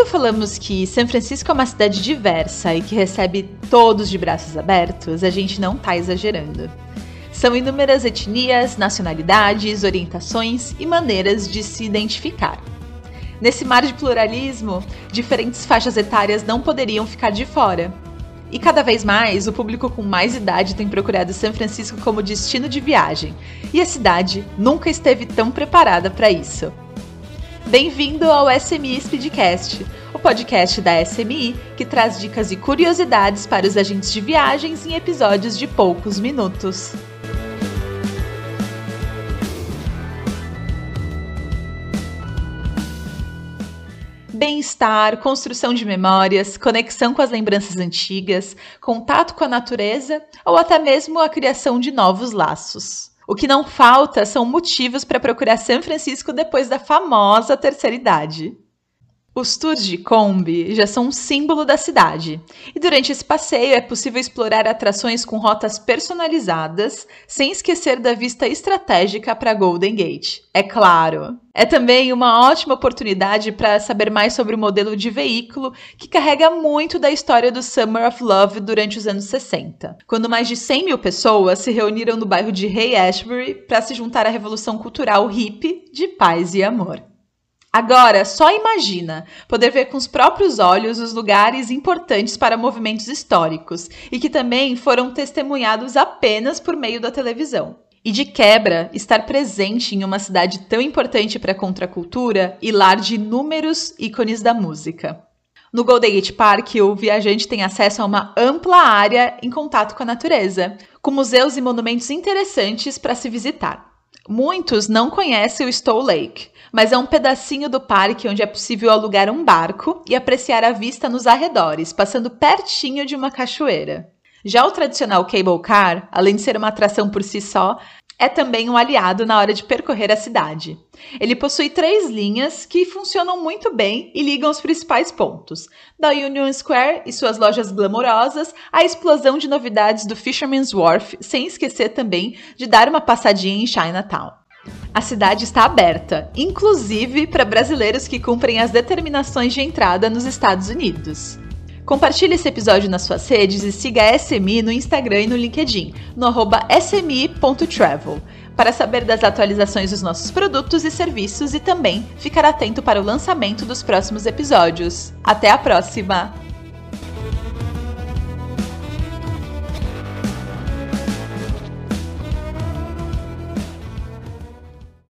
Quando falamos que São Francisco é uma cidade diversa e que recebe todos de braços abertos, a gente não está exagerando. São inúmeras etnias, nacionalidades, orientações e maneiras de se identificar. Nesse mar de pluralismo, diferentes faixas etárias não poderiam ficar de fora. E cada vez mais, o público com mais idade tem procurado São Francisco como destino de viagem, e a cidade nunca esteve tão preparada para isso. Bem-vindo ao SMI Speedcast, o podcast da SMI que traz dicas e curiosidades para os agentes de viagens em episódios de poucos minutos. Bem-estar, construção de memórias, conexão com as lembranças antigas, contato com a natureza ou até mesmo a criação de novos laços. O que não falta são motivos para procurar São Francisco depois da famosa terceira idade. Os tours de Kombi já são um símbolo da cidade, e durante esse passeio é possível explorar atrações com rotas personalizadas, sem esquecer da vista estratégica para Golden Gate. É claro! É também uma ótima oportunidade para saber mais sobre o modelo de veículo que carrega muito da história do Summer of Love durante os anos 60, quando mais de 100 mil pessoas se reuniram no bairro de Hay Ashbury para se juntar à revolução cultural hippie de paz e amor. Agora, só imagina poder ver com os próprios olhos os lugares importantes para movimentos históricos e que também foram testemunhados apenas por meio da televisão. E de quebra, estar presente em uma cidade tão importante para a contracultura e lar de inúmeros ícones da música. No Golden Gate Park, o viajante tem acesso a uma ampla área em contato com a natureza, com museus e monumentos interessantes para se visitar. Muitos não conhecem o Stowe Lake, mas é um pedacinho do parque onde é possível alugar um barco e apreciar a vista nos arredores, passando pertinho de uma cachoeira. Já o tradicional cable car, além de ser uma atração por si só, é também um aliado na hora de percorrer a cidade. Ele possui três linhas que funcionam muito bem e ligam os principais pontos, da Union Square e suas lojas glamorosas à explosão de novidades do Fisherman's Wharf, sem esquecer também de dar uma passadinha em Chinatown. A cidade está aberta, inclusive para brasileiros que cumprem as determinações de entrada nos Estados Unidos. Compartilhe esse episódio nas suas redes e siga a SMI no Instagram e no LinkedIn, no arroba smi.travel, para saber das atualizações dos nossos produtos e serviços e também ficar atento para o lançamento dos próximos episódios. Até a próxima!